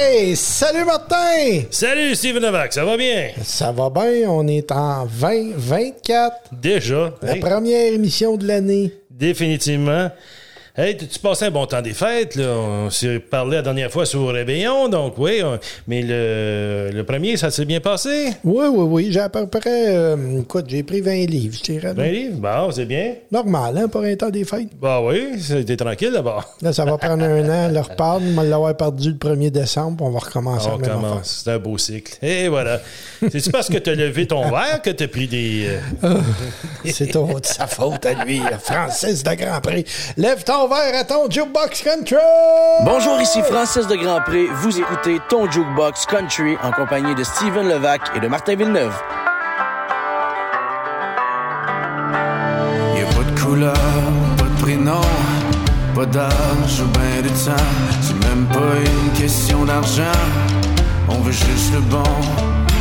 Hey, salut Martin! Salut Steven Novak, ça va bien? Ça va bien, on est en 2024. Déjà. La hey, première émission de l'année. définitivement. Hey, tu passais un bon temps des fêtes, là? On s'est parlé la dernière fois sur réveillon, donc oui. on- mais le, le premier, ça s'est bien passé? Oui, oui, oui, j'ai à peu près, euh, écoute, j'ai pris 20 livres, je dirais. là. 20 livres? Bon, c'est bien. Normal, hein, pour un temps des fêtes. Bah oui, c'était tranquille d'abord. Là, ça va prendre un an, le reparle, on va l'avoir perdu le 1er décembre, on va recommencer On la même affaire. commence. C'est un beau cycle. Et voilà. C'est-tu parce que tu as levé ton verre que tu as pris des. euh, C'est ton- de sa faute à lui, Francis de Grand Prix. Lève ton verre à ton jukebox country! Bonjour, ici Francis de Grandpré. Vous écoutez ton Jukebox Country en compagnie de Steven Levac et de Martin Villeneuve. Y a pas de couleur, pas de prénom, pas d'âge ou ben de temps. C'est même pas une question d'argent. On veut juste le bon.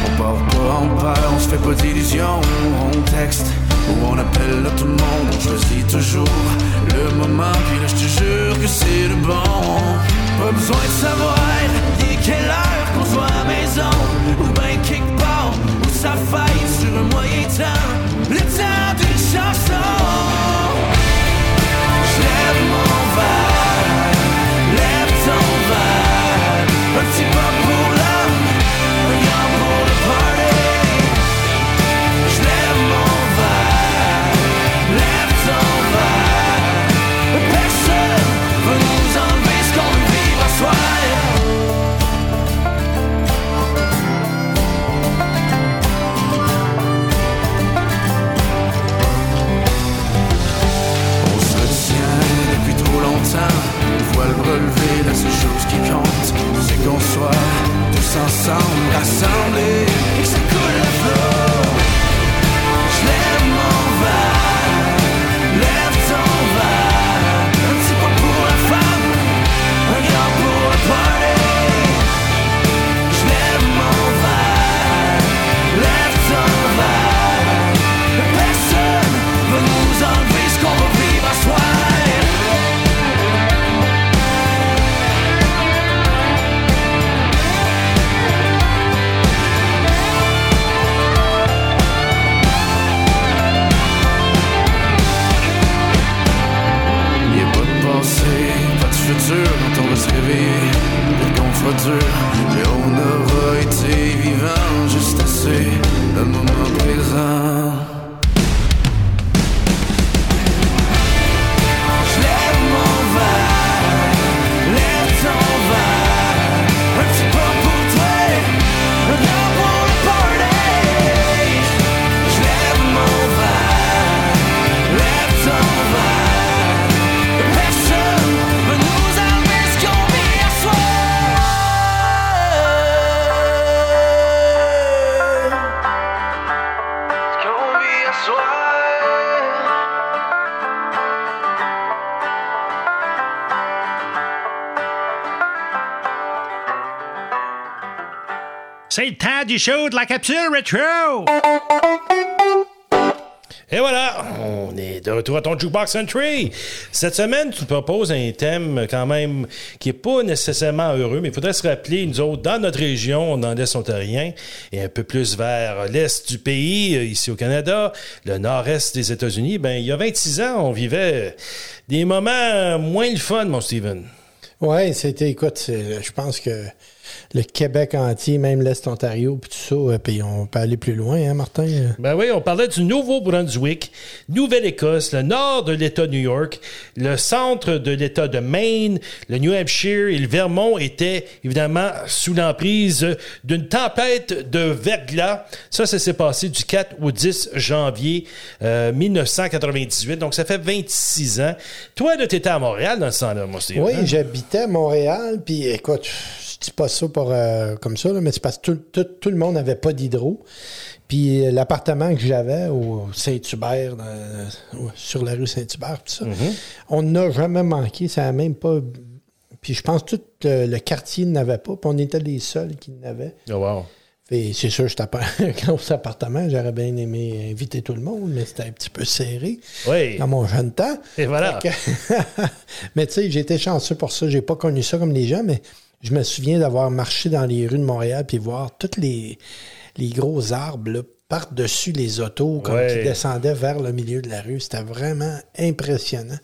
On part pas en peur, on se fait pas d'illusions. On texte ou on appelle tout le monde. On choisit toujours le moment. Puis là, je te jure que c'est le bon. Pas besoin de savoir est quelle heure qu'on soit à la maison. Ou ben quelque part où ça faille sur un moyen temps. Le temps d'une chanson. Je lève mon verre, lève ton verre. Du show de la capsule rétro! Et voilà, on est de retour à ton Jukebox Country. Cette semaine, tu proposes un thème quand même qui est pas nécessairement heureux, mais il faudrait se rappeler, nous autres, dans notre région, dans l'Est ontarien, et un peu plus vers l'Est du pays, euh, ici au Canada, le nord-est des États-Unis, ben il y a 26 ans, on vivait des moments moins le fun, mon Steven. Oui, c'était, écoute, je pense que le Québec entier, même l'Est Ontario, puis tout ça, euh, puis on peut aller plus loin, hein, Martin? Ben oui, on parlait du Nouveau-Brunswick, Nouvelle-Écosse, le nord de l'État de New York, le centre de l'État de Maine, le New Hampshire et le Vermont étaient évidemment sous l'emprise d'une tempête de verglas. Ça, ça s'est passé du 4 au 10 janvier euh, 1998, donc ça fait 26 ans. Toi, là, t'étais à Montréal dans ce temps-là, moi, Oui, hein? j'habitais à Montréal, puis écoute, je dis pas ça pour, euh, comme ça, là, mais c'est parce que tout, tout- tout le monde n'avait pas d'hydro. Puis euh, l'appartement que j'avais au Saint-Hubert, ouais, sur la rue Saint-Hubert, tout ça, on n'a jamais manqué, ça n'a même pas... Puis je pense que tout le, quartier n'avait pas, puis on était les seuls qui n'avaient. Oh, wow. C'est sûr, j'étais pas un gros appartement, j'aurais bien aimé inviter tout le monde, mais c'était un petit peu serré Oui. dans mon jeune temps. Et voilà. Que- mais tu sais, j'ai été chanceux pour ça. J'ai pas connu ça comme les gens, mais je me souviens d'avoir marché dans les rues de Montréal puis voir tous les, les gros arbres là, par-dessus les autos, comme Ouais. qui descendaient vers le milieu de la rue. C'était vraiment impressionnant.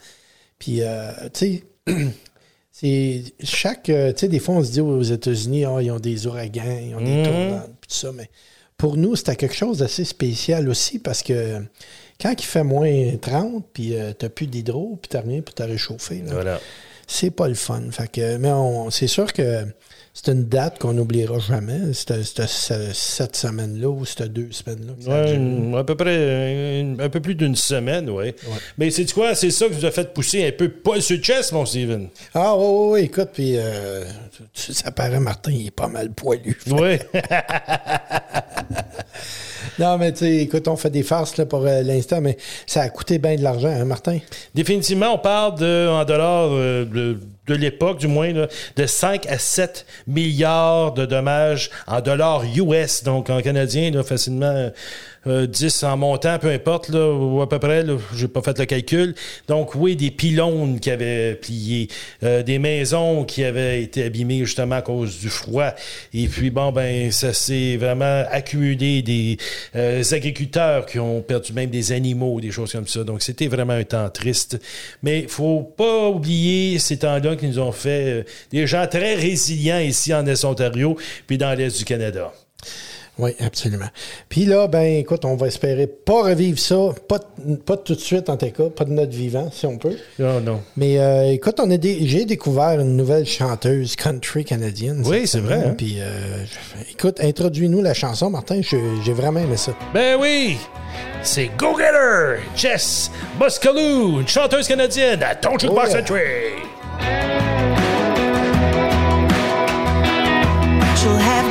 Puis, euh, tu sais, c'est chaque. euh, tu sais, des fois, on se dit aux États-Unis, Ah, ils ont des ouragans, ils ont des Mhm. tout ça. Mais pour nous, c'était quelque chose d'assez spécial aussi parce que quand il fait moins 30, puis euh, t'as plus d'hydro, puis t'as rien pour te réchauffer, là, Voilà. C'est pas le fun. Fait que, mais on- c'est sûr que c'est une date qu'on n'oubliera jamais, cette, cette- semaine-là ou cette deux semaines-là. que Ouais, à peu près un peu plus d'une semaine, oui. Mais c'est quoi? C'est ça qui vous a fait pousser un peu pas sur le chest, mon Steven? Ah, oui, oui, oui, écoute, puis euh, ça paraît, Martin, il est pas mal poilu. Oui. Non, mais tu sais, écoute, on fait des farces là, pour euh, l'instant, mais ça a coûté bien de l'argent, hein, Martin? Définitivement, on parle de, en dollars euh, de, l'époque, du moins, de 5 à 7 milliards de dommages en dollars US, donc en canadien, là, facilement euh, 10 en montant, peu importe, là, ou à peu près, là, j'ai pas fait le calcul. Donc, oui, des pylônes qui avaient plié, euh, des maisons qui avaient été abîmées justement à cause du froid. Et puis, bon, ben, ça s'est vraiment accumulé des euh, agriculteurs qui ont perdu même des animaux, des choses comme ça. Donc, c'était vraiment un temps triste. Mais faut pas oublier ces temps-là qui nous ont fait euh, des gens très résilients ici en Est-Ontario, puis dans l'Est du Canada. Oui, absolument. Puis là, ben écoute, on va espérer pas revivre ça, pas, pas tout de suite en tout cas, pas de notre vivant, si on peut. Non, non. Mais euh, écoute, on a des, j'ai découvert une nouvelle chanteuse country canadienne. Oui, c'est vrai, hein? Puis euh, écoute, introduis-nous la chanson, Martin. J'ai vraiment aimé ça. Ben oui! C'est Go Getter! Jess Muscaloo, une chanteuse canadienne à Ton Jukebox yeah. Entry! She'll have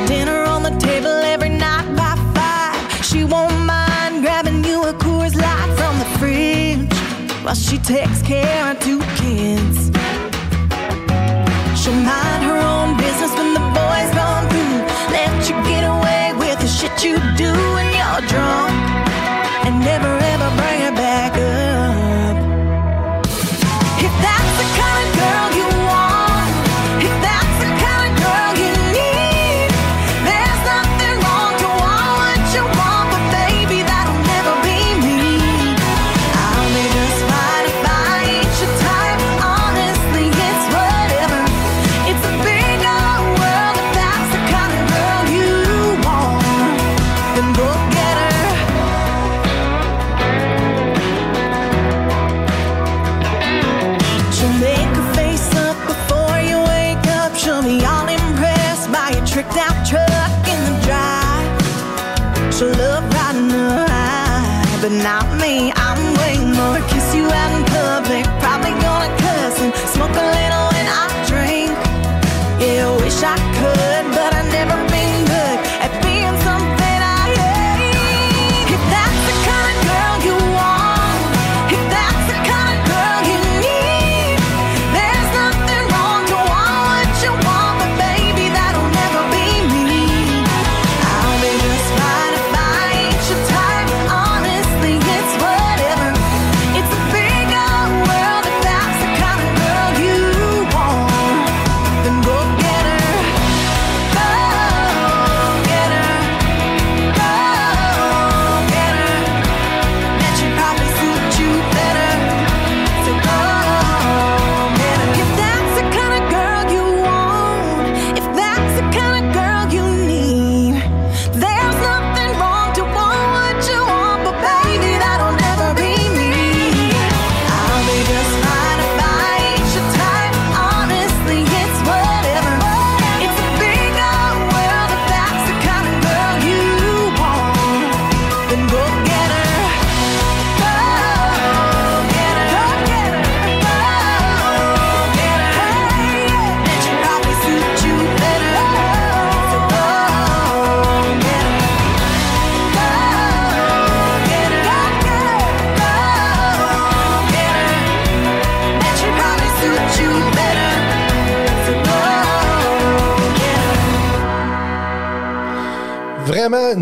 while she takes care of two kids. She'll mind her own business when the boys gone through. Let you get away with the shit you do when you're drunk,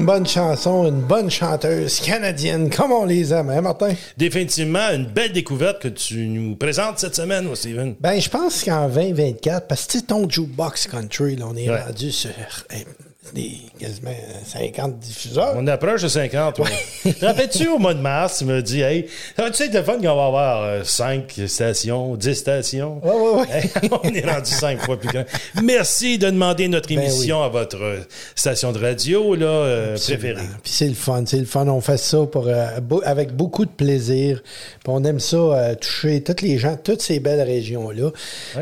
une bonne chanson, une bonne chanteuse canadienne, comme on les aime, hein, Martin? Définitivement, une belle découverte que tu nous présentes cette semaine, moi, Steven. Ben, je pense qu'en 2024, parce que tu sais, ton jukebox country, là, on est Ouais. rendu sur des quasiment 50 diffuseurs. On approche de 50. Ouais. Te Rappelles-tu au mois de mars, tu m'as dit, hey, va-tu être le fun qu'on va avoir 5 stations, 10 stations? Ouais, ouais. Hey, on est rendu 5 fois plus grand. Merci de demander notre Ben émission à votre euh, station de radio là, euh, préférée. Puis c'est le fun, c'est le fun. On fait ça pour, euh, beau- avec beaucoup de plaisir. Puis on aime ça, euh, toucher toutes les gens, toutes ces belles régions-là.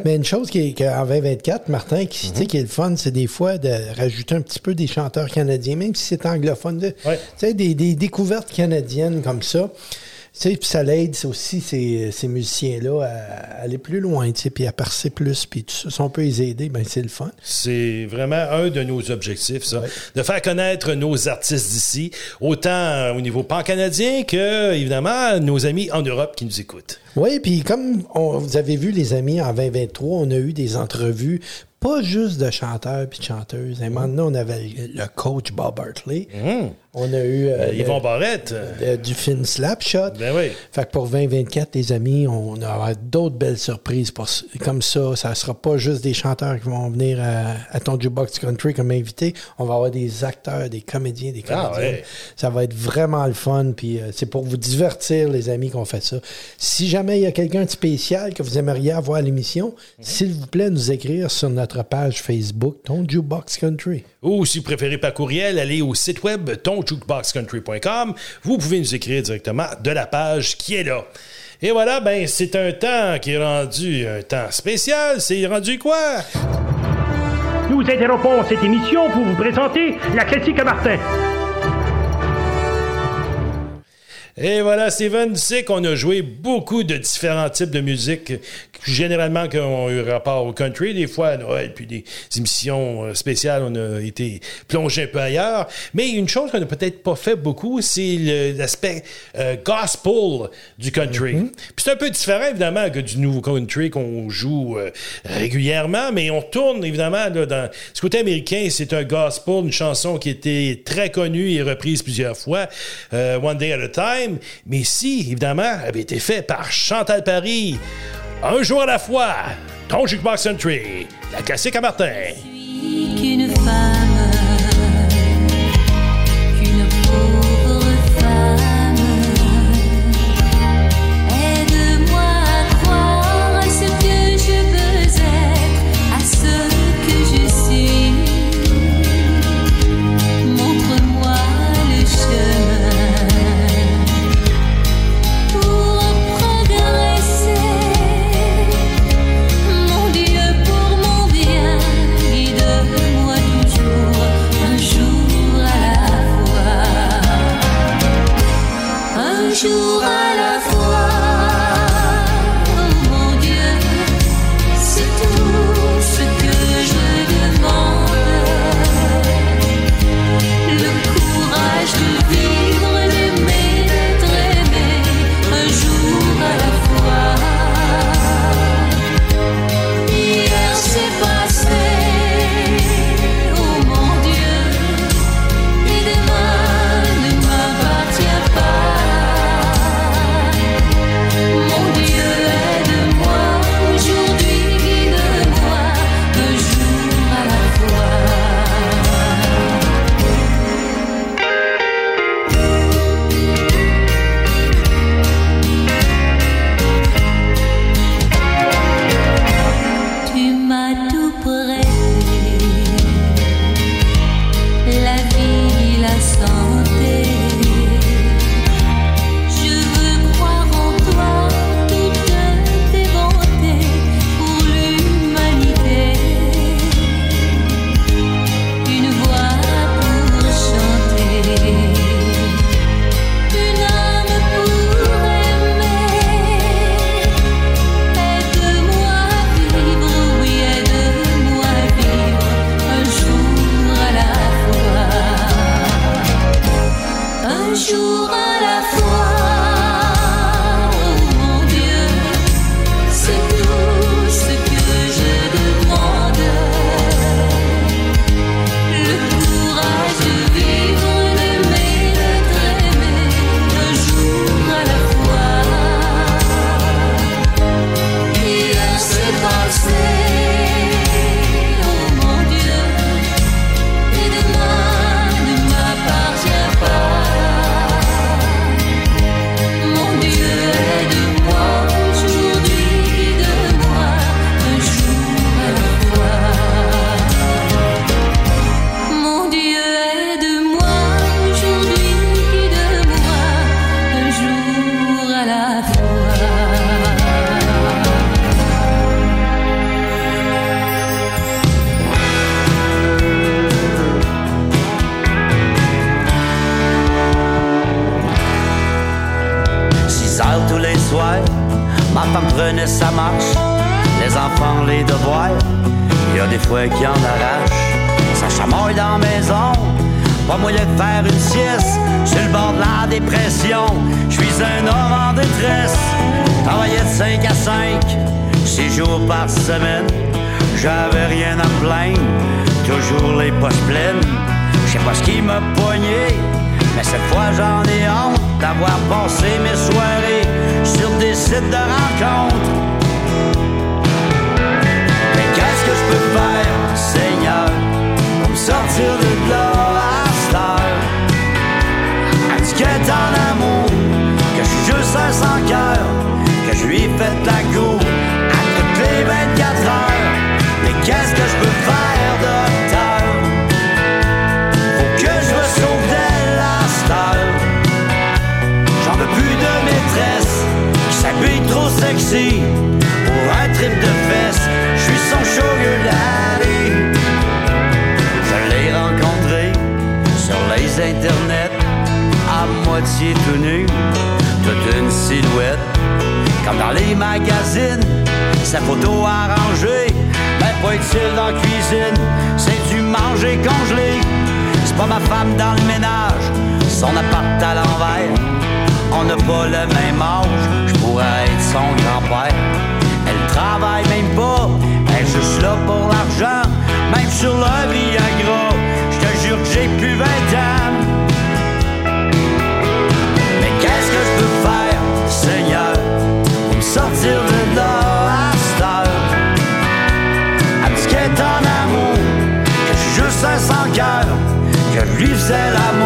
Mais une chose qui est qu'en 2024, Martin, qui, tu sais, qui est le fun, c'est des fois de rajouter un petit peu des chanteurs canadiens, même si c'est anglophone. de- Ouais. Tu sais, des, des découvertes canadiennes comme ça. Tu sais, puis ça l'aide aussi ces, ces musiciens-là à aller plus loin, tu sais, puis à percer plus, puis tout ça. Si on peut les aider, ben c'est le fun. C'est vraiment un de nos objectifs, ça. De faire connaître nos artistes d'ici, autant euh, au niveau pan-canadien que, évidemment, nos amis en Europe qui nous écoutent. Oui, puis comme on- vous avez vu, les amis, en 2023, on a eu des entrevues, pas juste de chanteurs puis de chanteuses. À un moment donné, on avait le coach Bob Hartley. On a eu euh, Euh, le- Yvon Barrette. euh, le- du film Slapshot. Ben oui. Fait que pour 2024, les amis, on aura d'autres belles surprises pour, comme ça. Ça sera pas juste des chanteurs qui vont venir à, à ton Jukebox Country comme invités. On va avoir des acteurs, des comédiens, des Ah, comédiennes. ouais. Ça va être vraiment le fun. Puis euh, c'est pour vous divertir, les amis, qu'on fait ça. Si jamais il y a quelqu'un de spécial que vous aimeriez avoir à l'émission, s'il vous plaît, nous écrire sur notre page Facebook, ton Jukebox Country. Ou si vous préférez par courriel, allez au site web tonjukeboxcountry.com. Vous pouvez nous écrire directement de la page qui est là. Et voilà, ben c'est un temps qui est rendu un temps spécial. C'est rendu quoi? Nous interrompons cette émission pour vous présenter la classique Martin. Et voilà, Steven, tu sais qu'on a joué beaucoup de différents types de musique, généralement qui ont eu rapport au country, des fois à Noël, puis des émissions euh, spéciales, on a été plongé un peu ailleurs. Mais une chose qu'on n'a peut-être pas fait beaucoup, c'est l'aspect euh, gospel du country. Puis c'est un peu différent, évidemment, que du nouveau country qu'on joue euh, régulièrement, mais on tourne, évidemment, là, dans... Du côté américain, c'est un gospel, une chanson qui était très connue et reprise plusieurs fois, euh, One Day at a Time, mais ici, évidemment, avait été fait par Chantal Paris. Un jour à la fois, ton Jukebox Country, la classique à Martin. Son appart à l'envers. On n'a pas le même âge, je pourrais être son grand-père. Elle travaille même pas, elle est juste là pour l'argent. Même sur le Viagra, je te jure que j'ai plus 20 ans. Mais qu'est-ce que je peux faire, Seigneur, pour me sortir de là à cette heure? En amour, que je suis juste un sans cœur, que je lui faisais l'amour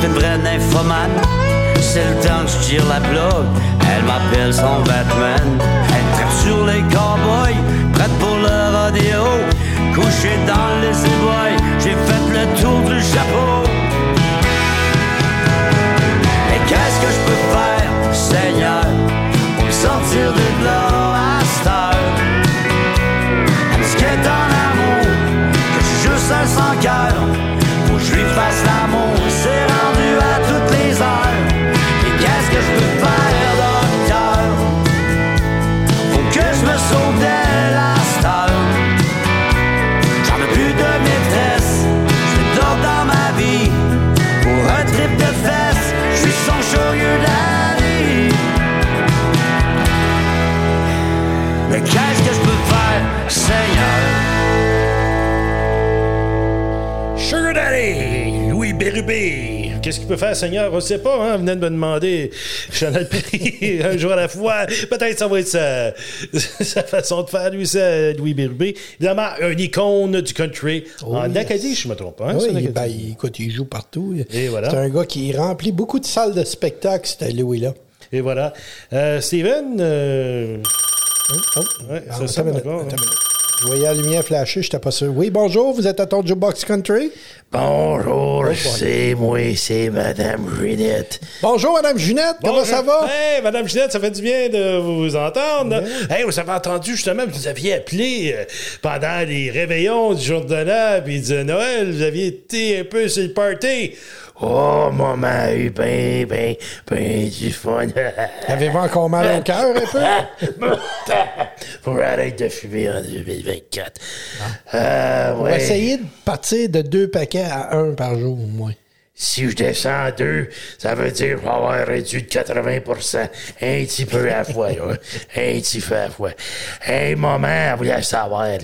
c'est une vraie. C'est le temps que je tire la blog, elle m'appelle son Batman. Elle traite sur les cowboys, prête pour le rodéo. Couché dans les boy, j'ai fait le tour du chapeau. Mais qu'est-ce que je peux faire, Seigneur, pour sortir de Qu'est-ce qu'il peut faire, Seigneur? On ne sait pas, hein? Venez de me demander. Chanel Perry, un jour à la fois. Peut-être ça va être sa, sa façon de faire, lui, ça, Louis Bérubé. Évidemment, un icône du country. en yes. Acadie, je ne me trompe pas. Hein, Oui, en il- ben, écoute, il joue partout. Voilà. C'est un gars qui remplit beaucoup de salles de spectacle, c'était Louis-là. Et voilà. Euh, Steven, euh, Oh, Ouais, ah, ça Je voyais la lumière flasher, je n'étais pas sûr. Oui, bonjour, vous êtes à ton Jukebox Country? Bonjour, c'est moi, c'est Madame Ginette. Bonjour, Madame Junette, comment ça va? Hey, Madame Ginette, ça fait du bien de vous entendre. Hey, vous avez entendu justement, vous nous aviez appelé euh, pendant les réveillons du jour de l'an, puis de Noël, vous aviez été un peu sur le party. Oh, maman a eu ben, ben, ben du fun. Avez-vous encore mal au cœur un peu? Pour arrêter de fumer en 2024. Euh, On va ouais. essayer de partir de deux paquets à un par jour, au moins. Si je descends à deux, ça veut dire que je vais avoir réduit de 80% Un petit peu à la fois, là. Un petit peu à la fois. Hey, maman, elle voulait savoir, là.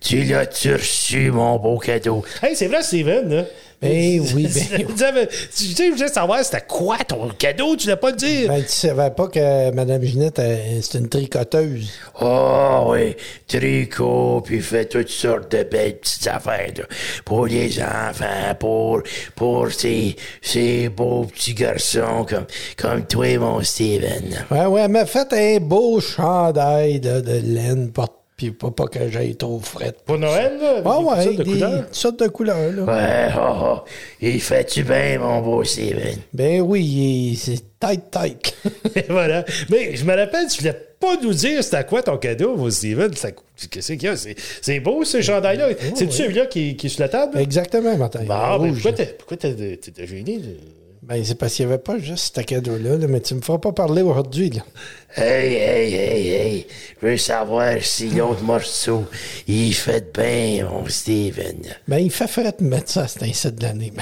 Tu l'as-tu reçu, mon beau cadeau? Hey, c'est vrai, Steven, là. Ben oui, ben Tu savais- tu sais, je voulais savoir c'était quoi ton cadeau, tu l'as pas le dire? Ben, tu savais pas que Mme Ginette, elle, c'est une tricoteuse. Oh oui, tricot, puis fait toutes sortes de belles petites affaires là, pour les enfants, pour pour ces, ces beaux petits garçons comme, comme toi, mon Steven. Ouais, ouais, elle m'a fait un beau chandail de, de laine, porte, puis pas, pas que j'aille trop frette. Pour Noël, là, Ah ouais, sortes de des couleurs. sortes de couleurs, là. Ouais, oh, oh, il fait-tu bien, mon beau Steven? Ben oui, c'est tight, tight. Et voilà. Mais je me rappelle, tu voulais pas nous dire c'était quoi ton cadeau, mon Steven. Ça- Qu'est-ce qu'il y a? C'est- beau, ce chandail-là. C'est-tu celui-là qui, qui est sur la table? Exactement, Martin. Bon, ben, pourquoi là. t'es pourquoi t'es- t'es gêné? de- Ben, c'est parce qu'il n'y avait pas juste ce cadeau-là, là, mais tu me feras pas parler aujourd'hui, là. Hey, hey, hey, hey, je veux savoir si l'autre morceau, il fait bien, mon Steven. Ben, il fait frais de mettre ça à cet incite de l'année.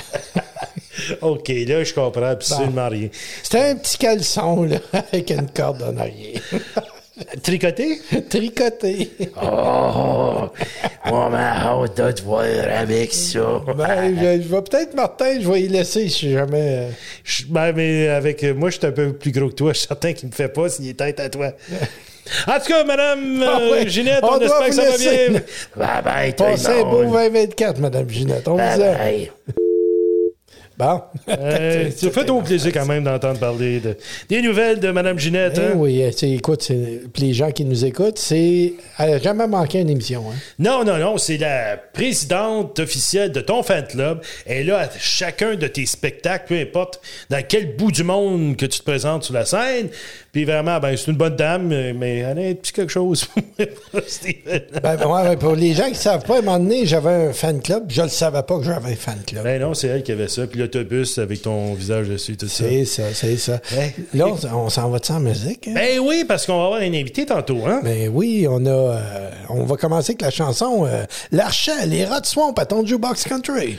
OK, là, je comprends absolument rien. C'était un petit caleçon, là, avec une corde en arrière. Tricoté? Tricoté. Oh, moi, ma hâte de te voir avec ça. Ben, je, je vais peut-être, Martin, je vais y laisser si jamais... euh, Je- ben, mais avec euh, moi, je suis un peu plus gros que toi. Je suis certain qu'il me fait pas s'il est tête à toi. En tout cas, Madame euh, Ah ouais, Ginette, on on, doit espère que vous ça va laisser. bien. Bye bye, tout le Passez un beau monde. 2024, Madame Ginette. On vous Bye aime. bye. Bon. Euh, ça fait au plaisir quand même d'entendre parler de, des nouvelles de Madame Ginette. Eh hein? oui, euh, c'est- écoute, les gens qui nous écoutent, c'est. Elle n'a jamais manqué une émission. Hein? Non, non, non, c'est la présidente officielle de ton fan club. Elle est là à chacun de tes spectacles, peu importe dans quel bout du monde que tu te présentes sur la scène. Puis vraiment, ben, c'est une bonne dame, mais elle a un petit quelque chose. Steven. Ben, ouais, ouais, pour les gens qui ne savent pas, à un moment donné, j'avais un fan club. Je ne le savais pas que j'avais un fan club. ben non, c'est elle qui avait ça. Puis l'autobus avec ton visage dessus, tout ça. c'est ça, c'est ça. Là, on, on s'en va de ça en musique? hein? Ben oui, parce qu'on va avoir un invité tantôt, hein? Ben oui, on a. euh, on va commencer avec la chanson euh, L'Archet, les rats de swamp à ton jukebox country.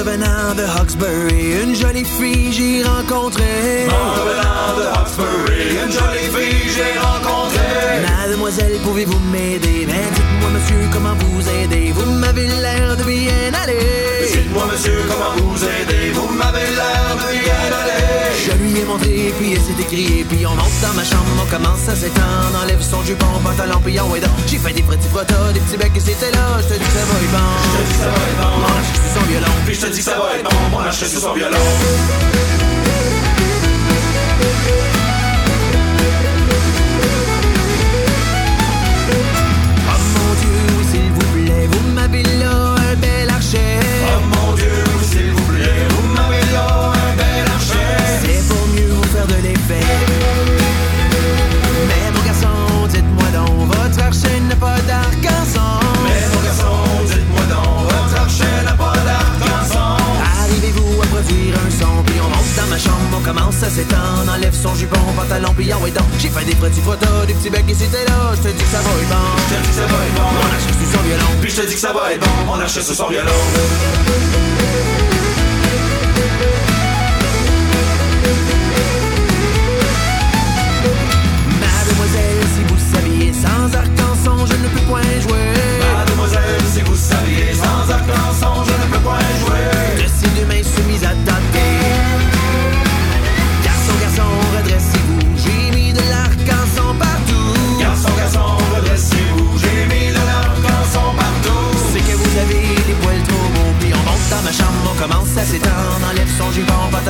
Revenant de Hawkesbury, une jolie fille j'ai rencontrée. Ma revenant de Hawkesbury, une jolie fille j'ai rencontrée. Mademoiselle, pouvez-vous m'aider? Ben dites-moi monsieur, comment vous aider? Vous m'avez l'air de bien aller. Dites-moi monsieur, comment vous aider? Vous m'avez l'air de bien aller. Je lui ai montré, puis elle s'est écriée, puis on monte dans ma chambre, on commence à s'étendre, enlève son jupon, pantalon, puis on est dans. J'ai fait des petits frottas, des petits becs, et c'était là, je te dis que ça va être bon. Je te dis que ça va être bon. Mon arche sur son violon, puis je te dis que ça va être bon. Mon arche sur son violon. On à s'étendre, enlève son jupon, pantalon, on est dans. J'ai fait des petits photos, des petits becs, et c'était là, je te dis que ça va être bon. Je te dis que ça va être bon. Mon archet sur son violon, puis je te dis que ça va être bon. Mon archet sur son violon.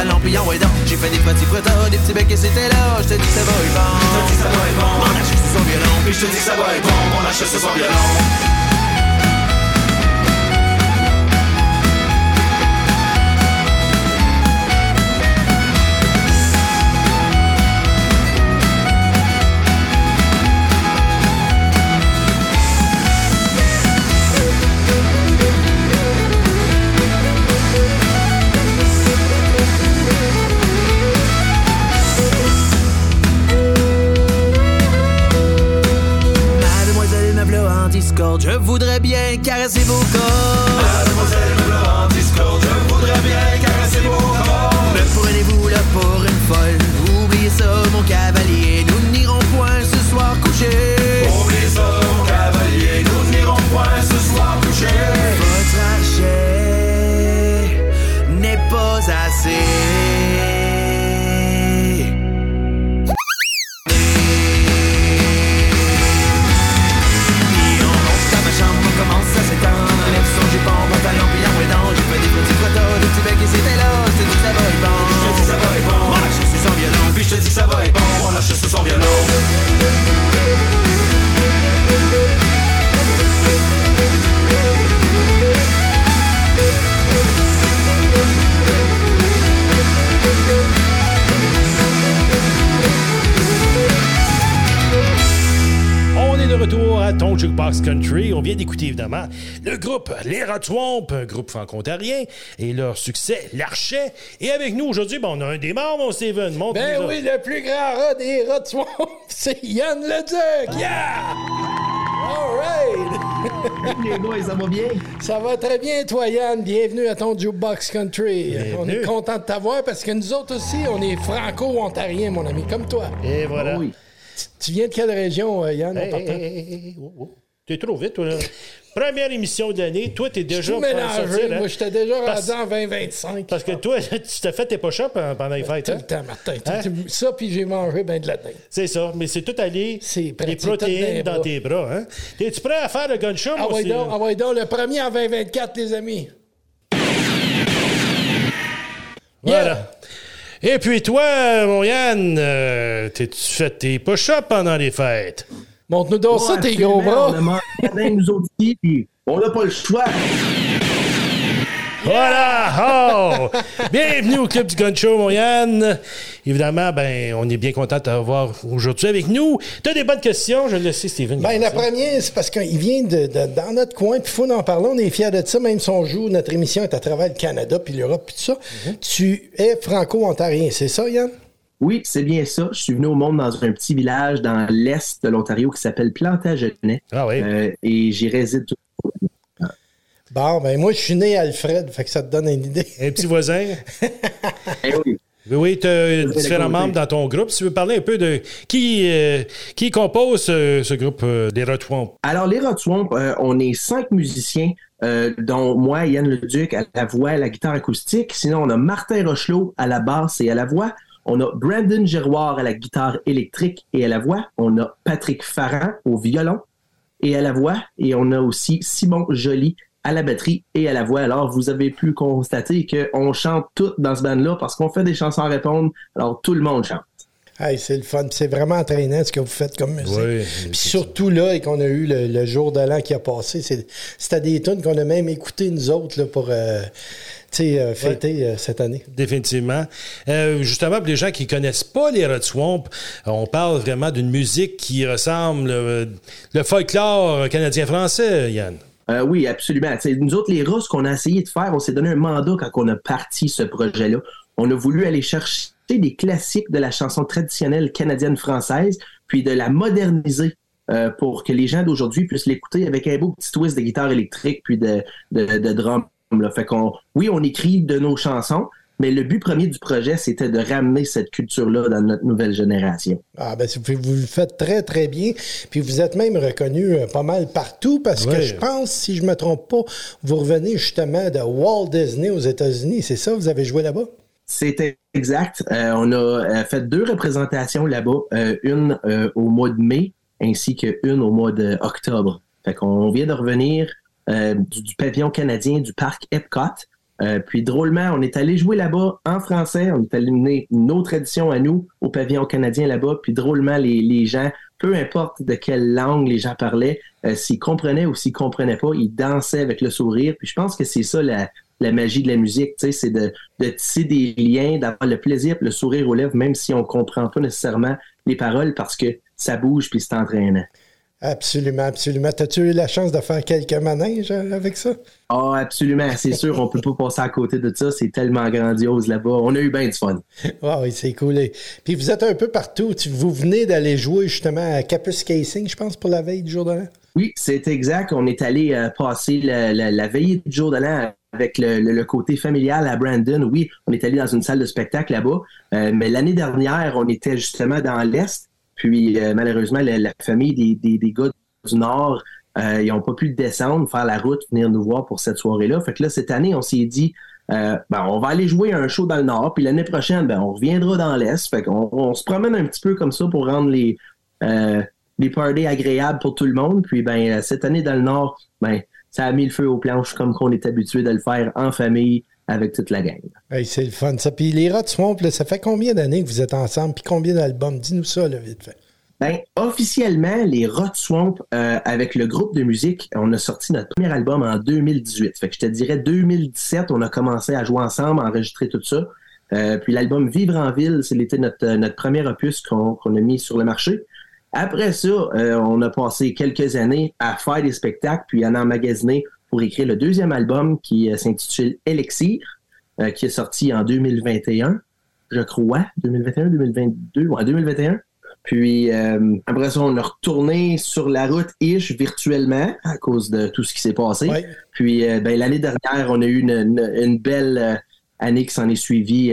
On. J'ai fait des petits frottas, des petits becs et c'était là, je te dis ça va être bon. Je te dis ça va être bon. Mon archet sur son violon, puis je te dis ça va être bon. Mon archet sur son violon. Country. On vient d'écouter évidemment le groupe Les Rats Swamp, un groupe franco-ontarien, et leur succès, L'Archet. Et avec nous aujourd'hui, ben, on a un des membres, mon Steven. Montre Ben oui, le plus grand rat des swamp, c'est Yann Leduc. Yeah! All right! Les boys, ça va bien? Ça va très bien, toi, Yann. Bienvenue à ton Jukebox Country. On est content de t'avoir parce que nous autres aussi, on est franco-ontariens, mon ami, comme toi. Et voilà. Oui. Tu viens de quelle région, euh, Yann? hey, hey, oh, oh. T'es trop vite, toi, là. Première émission de l'année. Toi, t'es déjà mélangé. sortir, hein? Moi, j'étais déjà Parce- rendu en 2025. Parce que toi, tu t'as fait tes push-ups hein, pendant les fêtes. Tout hein? le temps, Martin. Hein? Ça, puis j'ai mangé ben de la dinde. C'est ça, mais c'est tout allé. C'est les protéines dans tes bras. Hein? T'es-tu prêt à faire le gunshot, Ah ouais, donc, ah ouais donc, le premier en 2024, les amis. Voilà. Et puis toi, mon Yann, euh, t'es-tu fait tes push-ups pendant les fêtes? Montre-nous donc ça, Ouais, tes gros bras. la dinde, nous autres puis on n'a pas le choix. Voilà! Oh! Bienvenue au Club du Gun Show, mon Yann. Évidemment, ben, on est bien content de t'avoir aujourd'hui avec nous. T'as des bonnes questions, je le sais, Steven. Ben, la première, c'est parce qu'il vient de, de- dans notre coin, puis il faut en parler. On est fiers de ça, même si on joue, notre émission est à travers le Canada, puis l'Europe, puis tout ça. Mhm. Tu es franco-ontarien, c'est ça, Yann? Oui, c'est bien ça. Je suis venu au monde dans un petit village dans l'est de l'Ontario qui s'appelle Plantagenet. Ah oui. Euh, et j'y réside tout. Bon, ben, moi, je suis né Alfred, fait que ça te donne une idée. Un petit voisin? Eh oui. Oui, oui, tu as différents membres dans ton groupe. Si tu veux parler un peu de qui, euh, qui compose ce, ce groupe euh, des Rotwamp. Alors, les euh, on est cinq musiciens, euh, dont moi, Yann Leduc, à la voix, à la guitare acoustique. Sinon, on a Martin Rochelot à la basse et à la voix. On a Brandon Giroir à la guitare électrique et à la voix. On a Patrick Farran au violon et à la voix. Et on a aussi Simon Joly à la batterie et à la voix. Alors, vous avez pu constater qu'on chante tout dans ce band-là parce qu'on fait des chansons à répondre. Alors, tout le monde chante. Hey, c'est le fun. C'est vraiment entraînant ce que vous faites comme musique. Oui, Puis surtout là, et qu'on a eu le, le jour de l'an qui a passé, c'est- c'était des tunes qu'on a même écoutées nous autres là, pour euh, sais, euh, fêter euh, cette année. Définitivement. Euh, justement, pour les gens qui connaissent pas les Red Swamp, on parle vraiment d'une musique qui ressemble euh, le folklore canadien-français, Yann. Euh, oui, absolument. Tu sais, nous autres, les Russes, qu'on a essayé de faire, on s'est donné un mandat quand on a parti ce projet-là. On a voulu aller chercher des classiques de la chanson traditionnelle canadienne-française, puis de la moderniser euh, pour que les gens d'aujourd'hui puissent l'écouter avec un beau petit twist de guitare électrique puis de, de, de drum. Là. Fait qu'on, oui, on écrit de nos chansons, mais le but premier du projet, c'était de ramener cette culture-là dans notre nouvelle génération. Ah ben vous, vous le faites très très bien. Puis vous êtes même reconnu euh, pas mal partout parce que je pense, si je me trompe pas, vous revenez justement de Walt Disney aux États-Unis. C'est ça, vous avez joué là-bas? C'était exact. Euh, on a euh, fait deux représentations là-bas, euh, une euh, au mois de mai ainsi qu'une au mois d'octobre. Fait qu'on vient de revenir du, du pavillon canadien du parc Epcot. Euh, puis drôlement, on est allé jouer là-bas en français. On est allé mener nos traditions à nous au pavillon canadien là-bas. Puis drôlement, les, les gens, peu importe de quelle langue les gens parlaient, euh, s'ils comprenaient ou s'ils comprenaient pas, ils dansaient avec le sourire. Puis je pense que c'est ça la, magie de la musique, c'est de, de tisser des liens, d'avoir le plaisir, le sourire aux lèvres, même si on comprend pas nécessairement les paroles parce que ça bouge puis c'est entraînant. Absolument, absolument. T'as-tu eu la chance de faire quelques manèges euh, avec ça? Ah, absolument, c'est sûr, on peut pas passer à côté de ça, c'est tellement grandiose là-bas. On a eu bien du fun. Ah oui, c'est cool. Et- Puis vous êtes un peu partout. Vous venez d'aller jouer justement à Capus Casing, je pense, pour la veille du jour de l'an? Oui, c'est exact. On est allé euh, passer la, la- la veillée du jour de l'an avec le, le- le côté familial à Brandon. Oui, on est allé dans une salle de spectacle là-bas. Euh, mais l'année dernière, on était justement dans l'Est. Puis euh, malheureusement, la, famille des, des, gars du Nord, euh, ils n'ont pas pu descendre, faire la route, venir nous voir pour cette soirée-là. Fait que là, cette année, on s'est dit, euh, ben, on va aller jouer un show dans le Nord, puis l'année prochaine, ben, on reviendra dans l'Est. Fait qu'on on se promène un petit peu comme ça pour rendre les, euh, les parties agréables pour tout le monde. Puis ben, cette année dans le Nord, ben, ça a mis le feu aux planches comme qu'on est habitué de le faire en famille avec toute la gang. Hey, c'est le fun, ça. Puis les Rod Swamp, là, ça fait combien d'années que vous êtes ensemble? Puis combien d'albums? Dis-nous ça, là, vite fait. Ben, officiellement, les Rot Swamp, euh, avec le groupe de musique, on a sorti notre premier album en 2018. Fait que je te dirais 2017, on a commencé à jouer ensemble, à enregistrer tout ça. Euh, puis l'album Vivre en ville, c'était notre, notre premier opus qu'on qu'on a mis sur le marché. Après ça, euh, on a passé quelques années à faire des spectacles, puis à en emmagasiner pour écrire le deuxième album qui euh, s'intitule Elixir, euh, qui est sorti en 2021, je crois, 2021, 2022, ouais, 2021. Puis euh, après ça, on a retourné sur la route ish virtuellement à cause de tout ce qui s'est passé. Ouais. Puis euh, ben, l'année dernière, on a eu une, une- une belle euh, année qui s'en est suivie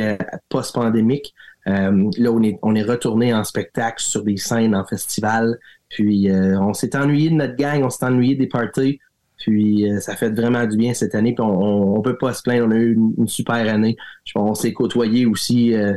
post-pandémique. Là, on est, on est retourné en spectacle sur des scènes en festival. Puis on s'est ennuyé de notre gang, on s'est ennuyé des parties. Puis euh, ça fait vraiment du bien cette année. Puis on, on, on peut pas se plaindre, on a eu une, une super année. Je pense qu'on s'est côtoyé aussi euh,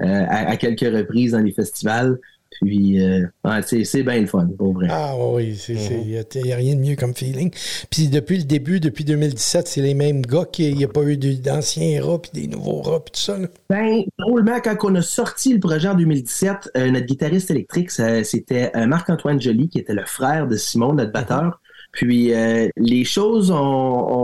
euh, à, à quelques reprises dans les festivals. Puis euh, ouais, c'est, c'est bien le fun, pour vrai. Ah oui, il n'y a, rien de mieux comme feeling. Puis depuis le début, depuis 2017, c'est les mêmes gars qu'il n'y a pas eu d'anciens rats puis des nouveaux rats puis tout ça. là. Ben, drôlement, quand on a sorti le projet en 2017, euh, notre guitariste électrique, ça- c'était euh, Marc-Antoine Joly, qui était le frère de Simon, notre batteur. Puis euh, les choses ont,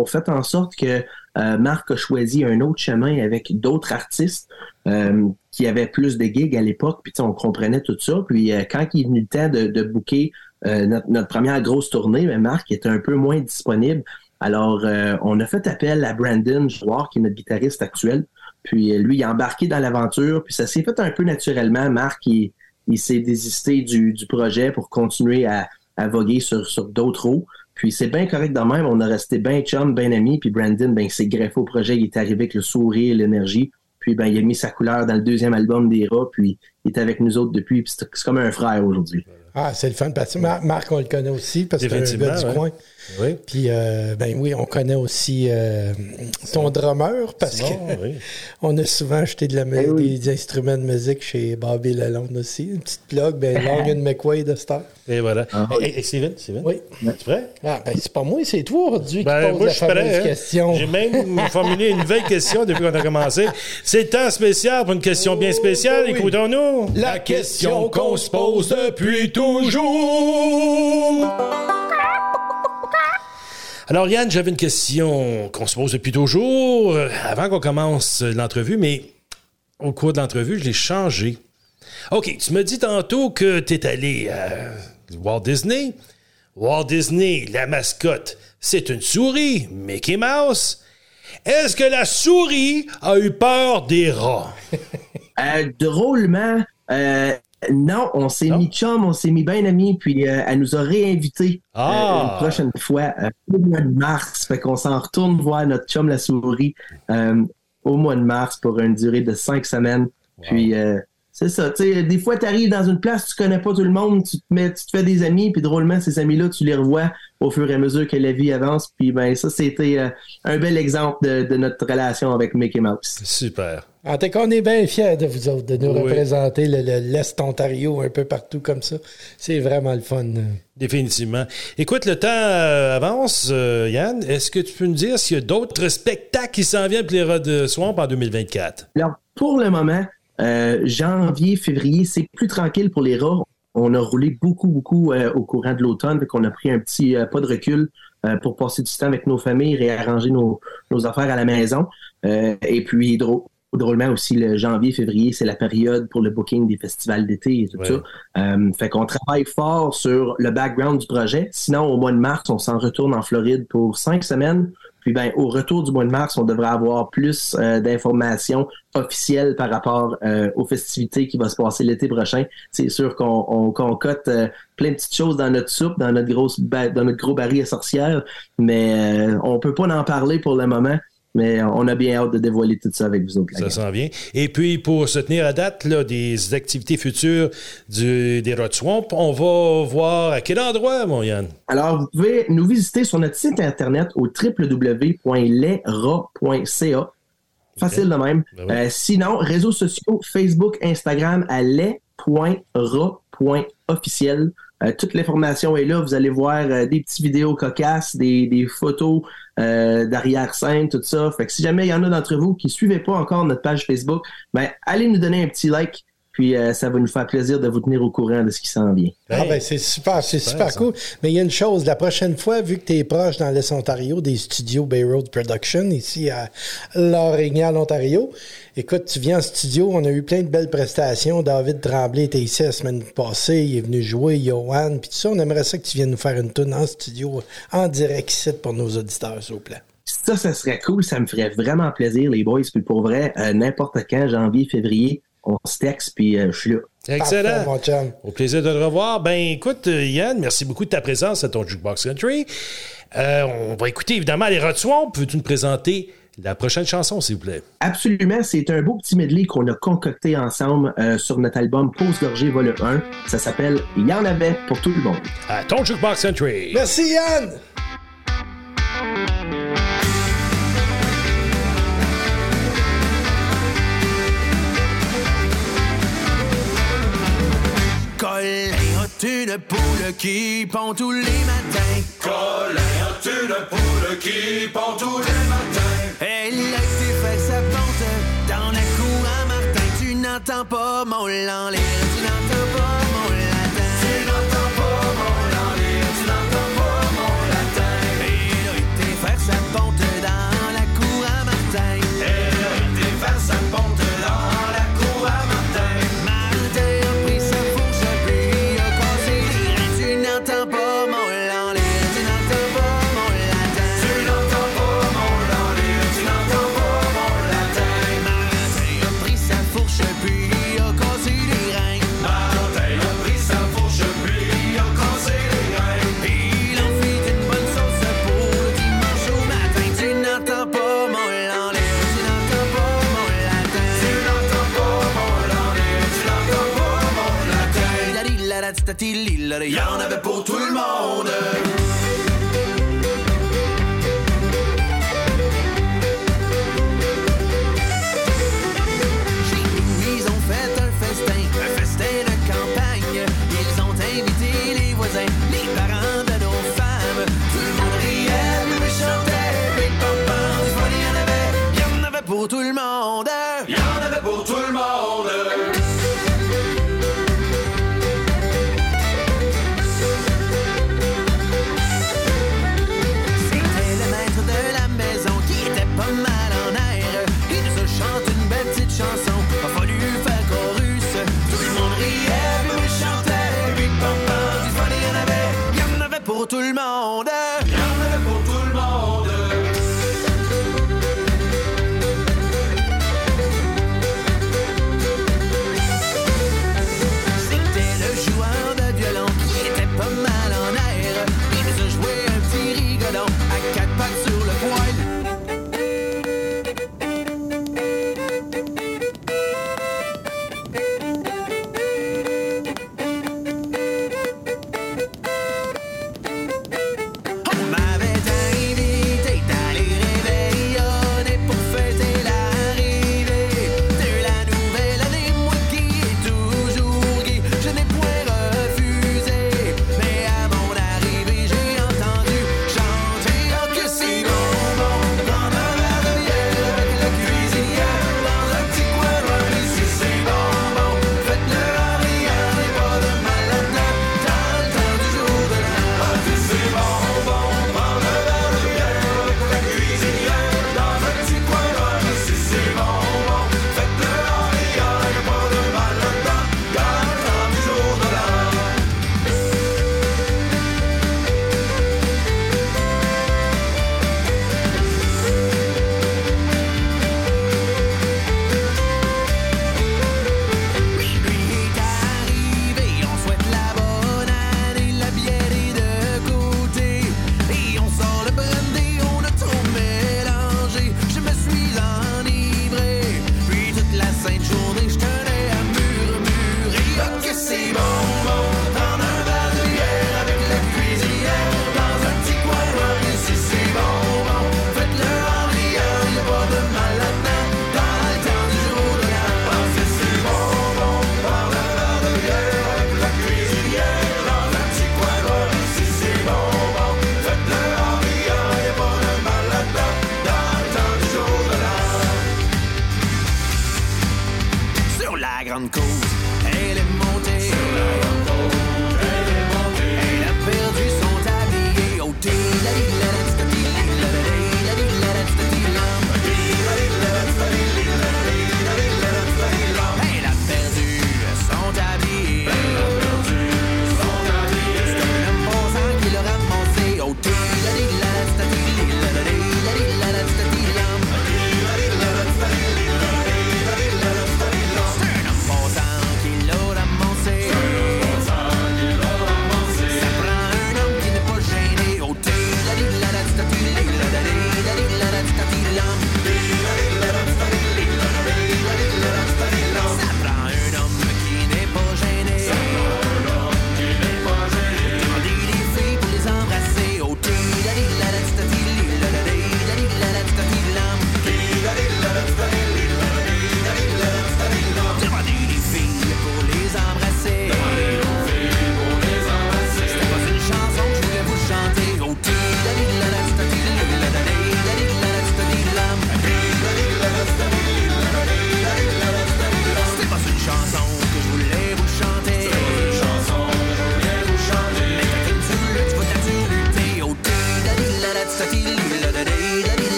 ont fait en sorte que euh, Marc a choisi un autre chemin avec d'autres artistes euh, qui avaient plus de gigs à l'époque. Puis on comprenait tout ça. Puis euh, quand il est venu le temps de, de booker euh, notre, notre première grosse tournée, ben, Marc était un peu moins disponible. Alors, euh, on a fait appel à Brandon Jouard, qui est notre guitariste actuel. Puis lui, il a embarqué dans l'aventure. Puis ça s'est fait un peu naturellement. Marc, il, il s'est désisté du, du projet pour continuer à, à voguer sur, sur d'autres eaux. Puis c'est bien correct de même. On a resté bien chum, bien amis. Puis Brandon, ben, il s'est greffé au projet. Il est arrivé avec le sourire, l'énergie. Puis ben, il a mis sa couleur dans le deuxième album des rats. Puis il est avec nous autres depuis. Puis c'est comme un frère aujourd'hui. Ah, c'est le fun. Parce que Mar- Marc, on le connaît aussi parce que c'est un gars du ouais. coin. Oui. Puis, euh, ben oui, on connaît aussi euh, ton drummer parce Simon, que oui. on a souvent acheté de la, Eh oui. des instruments de musique chez Bobby Lalonde aussi. Une petite plug, ben Long McQuay de Star. Et voilà. Ah. Hey, Steven, Steven, Oui. tu es prêt? Ah, ben c'est pas moi, c'est toi aujourd'hui Ben, qui pose moi, la je suis fameuse prêt. hein. question. J'ai même formulé une nouvelle question depuis qu'on a commencé. C'est le temps spécial pour une question bien spéciale. oui. Écoutons-nous. La question qu'on se pose depuis toujours. Alors, Yann, j'avais une question qu'on se pose depuis toujours, euh, avant qu'on commence euh, l'entrevue, mais au cours de l'entrevue, je l'ai changé. OK, tu me dis tantôt que tu es allé à Walt Disney. Walt Disney, la mascotte, c'est une souris, Mickey Mouse. Est-ce que la souris a eu peur des rats? Euh, drôlement, euh, non, on s'est mis chum, on s'est mis bien amis, puis euh, elle nous a réinvités euh, Ah! une prochaine fois euh, au mois de mars. Fait qu'on s'en retourne voir notre chum la souris euh, au mois de mars pour une durée de cinq semaines. Puis euh, c'est ça, tu sais, des fois tu arrives dans une place, tu connais pas tout le monde, tu te mets, tu te fais des amis, puis drôlement, ces amis-là, tu les revois au fur et à mesure que la vie avance. Puis ben ça, c'était euh, un bel exemple de, de notre relation avec Mickey Mouse. Super. En tout cas, on est bien fiers de vous autres, de nous Oui. représenter le- le- l'Est Ontario un peu partout comme ça. C'est vraiment le fun. Définitivement. Écoute, le temps euh, avance, euh, Yann. Est-ce que tu peux nous dire s'il y a d'autres spectacles qui s'en viennent pour les rats de Swamp en 2024? Alors, pour le moment, euh, janvier, février, c'est plus tranquille pour les rats. On a roulé beaucoup, beaucoup euh, au courant de l'automne, donc on a pris un petit euh, pas de recul euh, pour passer du temps avec nos familles, réarranger nos, nos affaires à la maison. Euh, et puis, drôlement aussi, le janvier, février, c'est la période pour le booking des festivals d'été et tout Ouais. ça. Euh, fait qu'on travaille fort sur le background du projet. Sinon, au mois de mars, on s'en retourne en Floride pour cinq semaines. Puis ben, au retour du mois de mars, on devrait avoir plus euh, d'informations officielles par rapport euh, aux festivités qui vont se passer l'été prochain. C'est sûr qu'on on concote euh, plein de petites choses dans notre soupe, dans notre grosse dans notre gros baril à sorcière, mais euh, on peut pas en parler pour le moment. Mais on a bien hâte de dévoiler tout ça avec vous autres. Ça s'en vient. Et puis, pour se tenir à date là, des activités futures du, des rats de Swamp, on va voir à quel endroit, mon Yann? Alors, vous pouvez nous visiter sur notre site internet au www.lesrats.ca. Facile de même. Ben oui. Euh, sinon, réseaux sociaux, Facebook, Instagram, à les.ra.officiel. Euh, toute l'information est là. Vous allez voir euh, des petites vidéos cocasses, des, des photos euh, d'arrière-scène, tout ça. Fait que si jamais il y en a d'entre vous qui ne suivez pas encore notre page Facebook, ben, allez nous donner un petit like. Puis euh, ça va nous faire plaisir de vous tenir au courant de ce qui s'en vient. Ah ben c'est super, c'est super, ça. cool. Mais il y a une chose, la prochaine fois, vu que tu es proche dans l'Est Ontario des studios Bay Road Production, ici à Lorignal, Ontario, écoute, tu viens en studio, on a eu plein de belles prestations. David Tremblay était ici la semaine passée, il est venu jouer, Johan, puis tout ça. On aimerait ça que tu viennes nous faire une tune en studio, en direct ici pour nos auditeurs, s'il vous plaît. Ça, ça serait cool. Ça me ferait vraiment plaisir, les boys. Puis pour vrai, euh, n'importe quand, janvier, février, on se texte, puis euh, je suis là. Excellent. Parfait, mon chum. Au plaisir de te revoir. Ben, écoute, euh, Yann, merci beaucoup de ta présence à ton Jukebox Country. Euh, on va écouter évidemment les Rod Swamp. Peux-tu nous présenter la prochaine chanson, s'il vous plaît? Absolument, c'est un beau petit medley qu'on a concocté ensemble euh, sur notre album Pause Gorgée Vol 1. Ça s'appelle Il y en avait pour tout le monde. À ton Jukebox Country. Merci, Yann! Colin a une poule qui pond tous les matins. Colin a une poule qui pond tous les matins. Elle a été faire sa ponte dans la cour à Martin. Tu n'entends pas mon lanlire, tu n'entends Il y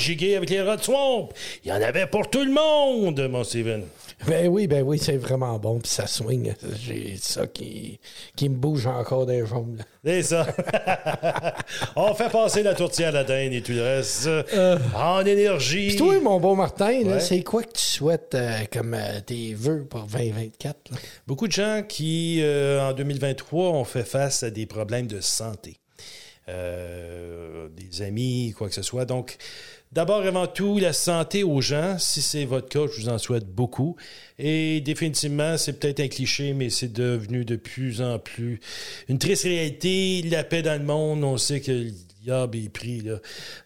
giguer avec les Rod Swamp. Il y en avait pour tout le monde, mon Steven. Ben oui, ben oui, c'est vraiment bon, puis ça swing. J'ai ça qui, qui me bouge encore des jambes. C'est ça. on fait passer la tourtière à la dinde et tout le reste. en énergie. Puis toi, mon beau Martin, Ouais. c'est quoi que tu souhaites euh, comme euh, tes vœux pour 2024? là? Beaucoup de gens qui, euh, en 2023, ont fait face à des problèmes de santé. Euh, des amis, quoi que ce soit. Donc, d'abord avant tout, la santé aux gens. Si c'est votre cas, je vous en souhaite beaucoup. Et définitivement, c'est peut-être un cliché, mais c'est devenu de plus en plus une triste réalité. La paix dans le monde, on sait que diable est pris là,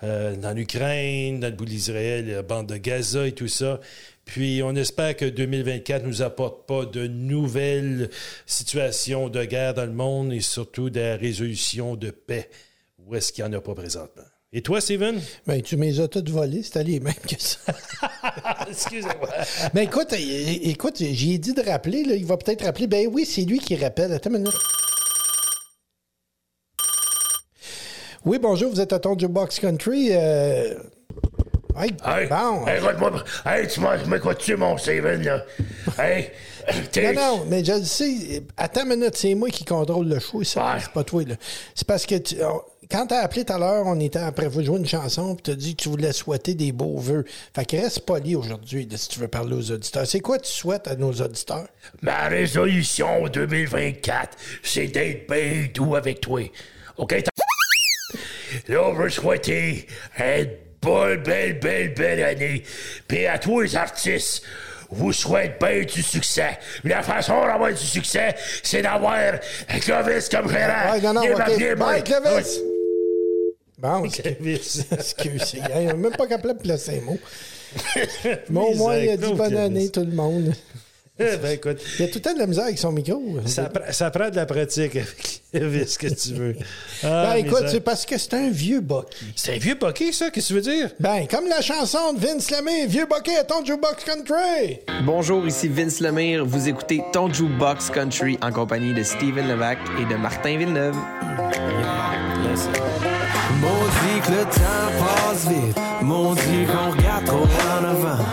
euh, dans l'Ukraine, dans le bout de l'Israël, la bande de Gaza et tout ça. Puis on espère que 2024 nous apporte pas de nouvelles situations de guerre dans le monde et surtout de la résolution de paix. Où est-ce qu'il n'y en a pas présentement? Et toi, Steven? Ben, tu m'es as toutes volées, c'était les mêmes que ça. Excusez-moi. Ben écoute, é- écoute, j'ai dit de rappeler, là, il va peut-être rappeler. Ben oui, c'est lui qui rappelle. Attends une minute. Oui, bonjour, vous êtes à ton Box Country. Euh... Hey, Hey, bon. hey, hey, tu m'as m'as quoi dessus, mon Steven, là? Hey, t'es- Non, non, mais je le sais. Attends une minute, c'est moi qui contrôle le show, ça. Ouais. C'est pas toi, là. C'est parce que tu- on- quand t'as appelé tout à l'heure, on était après vous jouer une chanson, puis t'as dit que tu voulais souhaiter des beaux vœux. Fait que reste poli aujourd'hui, si tu veux parler aux auditeurs. C'est quoi tu souhaites à nos auditeurs? Ma résolution 2024, c'est d'être bien doux avec toi. OK? Là, on veut souhaiter une bonne, belle, belle, belle année. Puis à tous les artistes, vous souhaite bien du succès. La façon d'avoir du succès, c'est d'avoir Clovis comme gérant. Ouais, non, non, Il ok. m'appelait, moi. Bye, Clovis! Bon, Clovis. excusez. Il n'a même pas capable de placer un mot. Mais au moins, il a dit bonne année, tout le monde. ben écoute, Il y a tout le temps de la misère avec son micro. ça, pr- ça prend de la pratique avec ce que tu veux. Ben Ah, écoute, c'est parce que c'est un vieux Bucky. c'est un vieux poké, ça? Qu'est-ce que tu veux dire? Ben, comme la chanson de Vince Lemay, Vieux Bucky à ton Jukebox Country. Bonjour, ici Vince Lemire. Vous écoutez Ton Jukebox Country en compagnie de Steven Levac et de Martin Villeneuve. Maudit que le temps passe vite, maudit qu'on regarde trop en avant.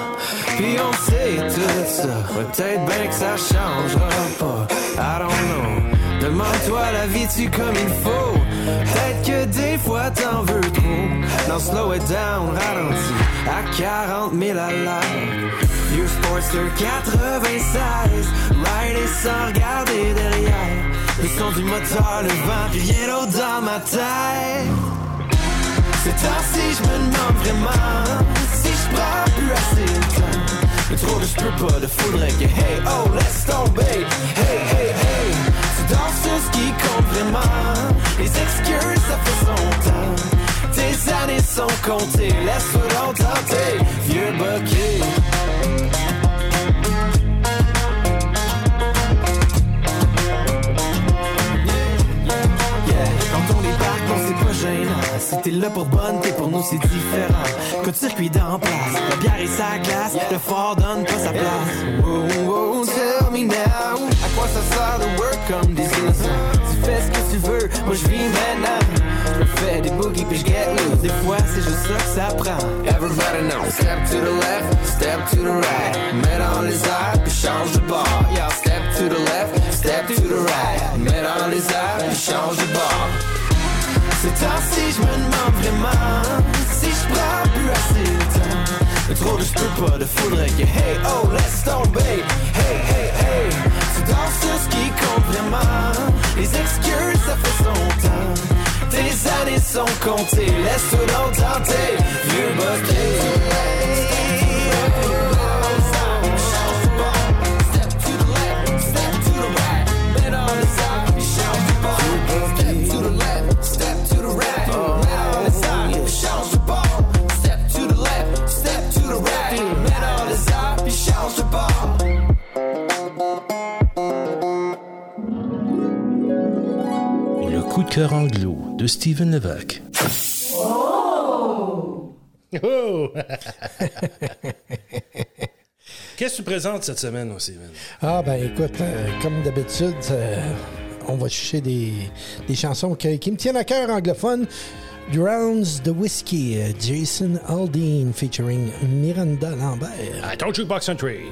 Puis on sait tout ça, peut-être bien que ça changera pas. I don't know. Demande-toi la vie-tu comme il faut. Peut-être que des fois t'en veux trop. Non, slow it down, ralentis à 40 000 à l'heure. Vieux Sportster 96, rider sans regarder derrière. Le son du moteur, le vent, rien d'autre dans ma tête. C'est temps-ci, je me demande vraiment si je prends plus assez le temps. Le trop de je de que hey, oh, laisse tomber. Hey, hey, hey, c'est dans ce qui compte vraiment. Les excuses, ça fait son. Tes sont comptés. Laisse-toi tenter, vieux bokeh. Si t'es là pour bonne, t'es pour nous, c'est différent. De circuit d'en place, la bière et sa glace, le fort donne pas sa place. Wow, wow, tell me now, à quoi ça sert de work comme des innocents? Tu fais ce que tu veux, moi je vis maintenant. Je fais des boogies puis je get loose. Des fois, c'est juste ça que ça prend. Everybody knows. Step to the left, step to the right. Mets dans les airs puis change de bord. Yeah, step to the left, step to the right. Mets dans les airs puis change de bord. C'est temps-ci, si je prends plus assez de temps. Trop de je peux pas, de faudrait que hey oh laisse tomber. Hey hey hey, tu danses sur ce qui compte vraiment. Les excuses ça fait son temps. Tes années sont comptées, laisse-toi donc tenter. Vieux Le cœur anglo de Steven Levac. Oh! Qu'est-ce que tu présentes cette semaine, aussi? Ah, ben écoute, euh, comme d'habitude, euh, on va chercher des, des chansons qui, qui me tiennent à cœur anglophone. Drowns the Whiskey, euh, Jason Aldean featuring Miranda Lambert. À ton Jukebox Country.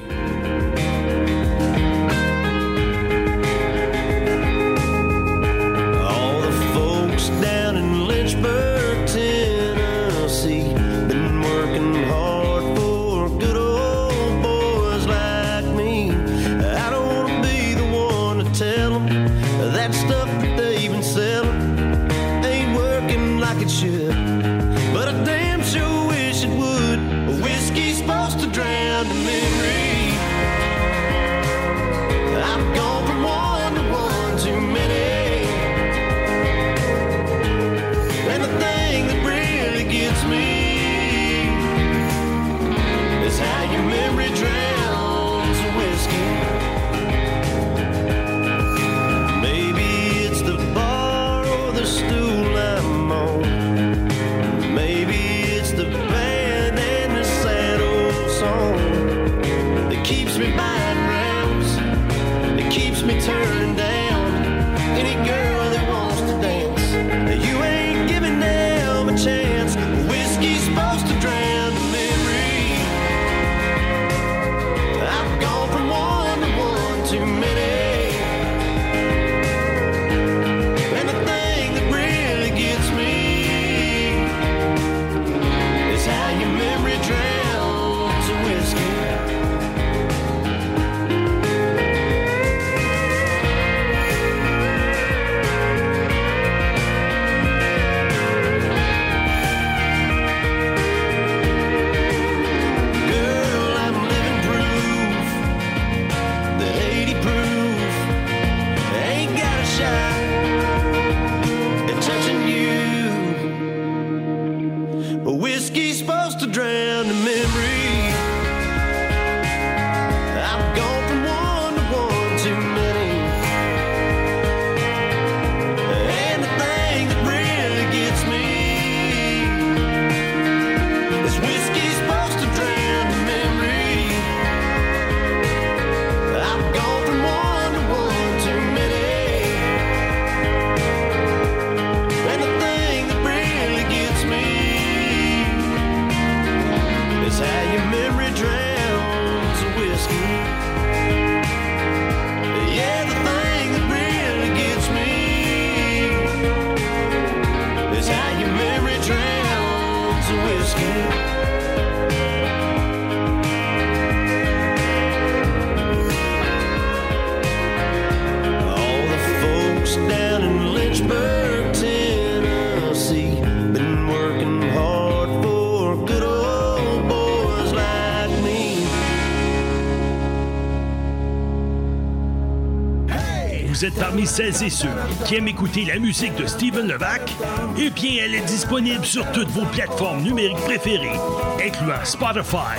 Vous êtes parmi celles et ceux qui aiment écouter la musique de Steven Levac? Eh bien, elle est disponible sur toutes vos plateformes numériques préférées, incluant Spotify,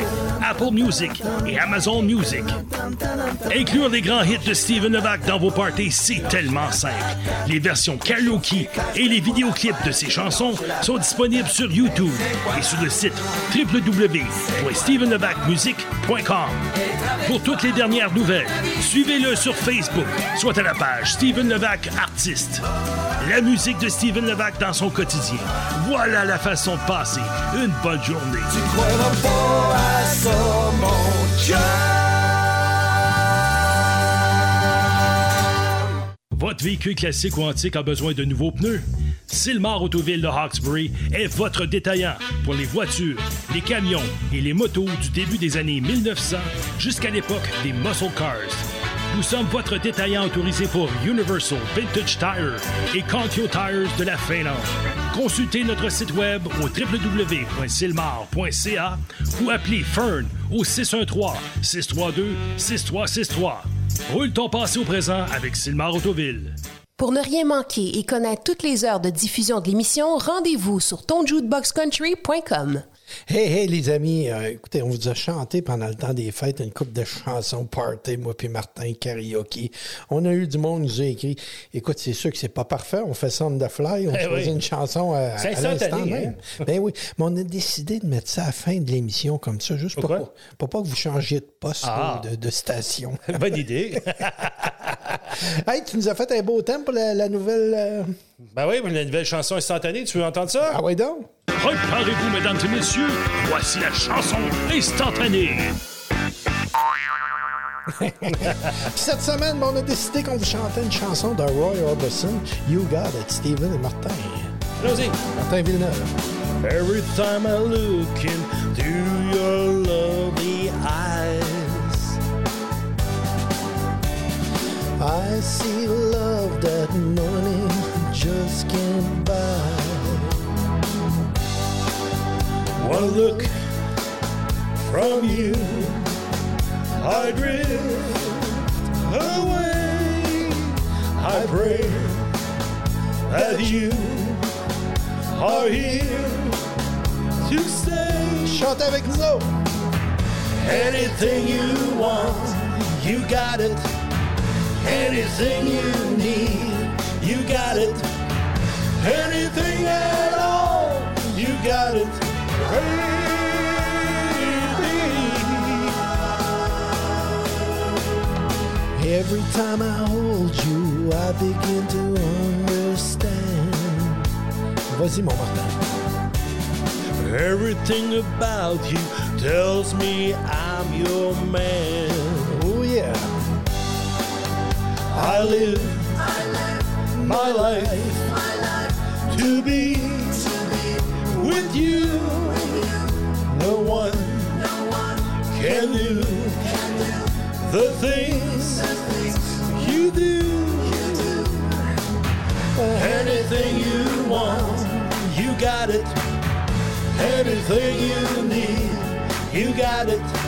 Apple Music et Amazon Music. Inclure les grands hits de Steven Levac dans vos parties, c'est tellement simple. Les versions karaoke et les vidéoclips de ses chansons sont disponibles sur YouTube et sur le site www.stevenlevacmusic.com. Pour toutes les dernières nouvelles, suivez-le sur Facebook, soit à la page Steven Levac Artiste. La musique de Steven Levac dans son quotidien. Voilà la façon de passer une bonne journée. Votre véhicule classique ou antique a besoin de nouveaux pneus? Silmar Autoville de Hawkesbury est votre détaillant pour les voitures, les camions et les motos du début des années 1900 jusqu'à l'époque des muscle cars. Nous sommes votre détaillant autorisé pour Universal Vintage Tire et Contio Tires de la Finlande. Consultez notre site web au www.silmar.ca ou appelez Fern au 613-632-6363. Roule ton passé au présent avec Silmar Autoville. Pour ne rien manquer et connaître toutes les heures de diffusion de l'émission, rendez-vous sur tonjukeboxcountry.com. Hey, hey, les amis, euh, écoutez, on vous a chanté pendant le temps des fêtes une couple de chansons party, moi puis Martin, karaoke. On a eu du monde qui nous a écrit. Écoute, c'est sûr que c'est pas parfait, on fait ça on the fly, on Eh choisit oui. une chanson à, C'est à l'instant même. hein? Ben oui, mais on a décidé de mettre ça à la fin de l'émission comme ça, juste pour, Pourquoi? pas- pour pas que vous changiez de poste Ah. ou de, de station. Bonne idée. hey, tu nous as fait un beau thème pour la, la nouvelle... euh, ben oui, la nouvelle chanson instantanée, tu veux entendre ça? Ah ouais donc? Préparez-vous, mesdames et messieurs, voici la chanson instantanée. Puis cette semaine, ben, on a décidé qu'on vous chantait une chanson de Roy Orbison, You Got It, Steven et Martin. Allons-y. Martin Villeneuve. Every time I look into your lovely eyes, I see love that money just can't buy. one look from you, I drift away. I pray that you are here to stay. Chante avec nous. Anything you want, you got it. Anything you need, you got it. Anything at all, you got it. Baby. Every time I hold you, I begin to understand. Vas-y, mon Martin. Everything about you tells me I'm your man. Oh, yeah. I live, my life, my life to be with you. No one can do the things you do. Anything you want, you got it. Anything you need, you got it.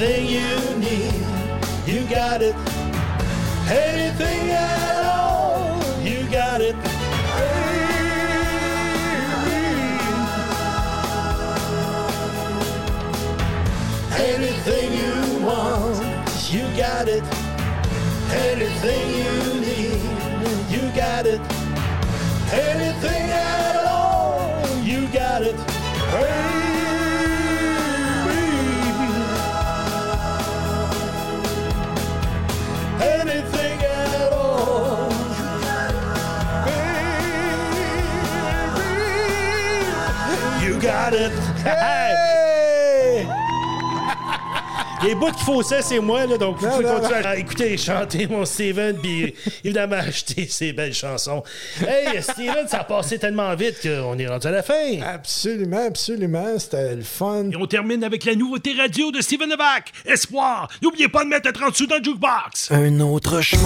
Anything you need, you got it. Anything at all, you got it. Anything you want, you got it. anything you need, you got it. Anything at all, you got it. Baby. Hey! Les bouts qui faussaient, c'est moi, là, donc vous pouvez continuer à écouter et chanter mon Steven, puis évidemment acheter ces belles chansons. Hey, Steven, ça a passé tellement vite qu'on est rendu à la fin. Absolument, absolument. C'était le fun. Et on termine avec la nouveauté radio de Steven Levac. Espoir, n'oubliez pas de mettre le 30 sous dans le jukebox. Un autre chemin,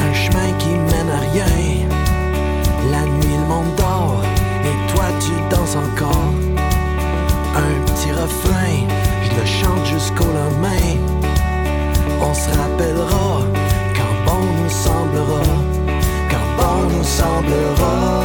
un chemin qui mène à rien. ressemblera.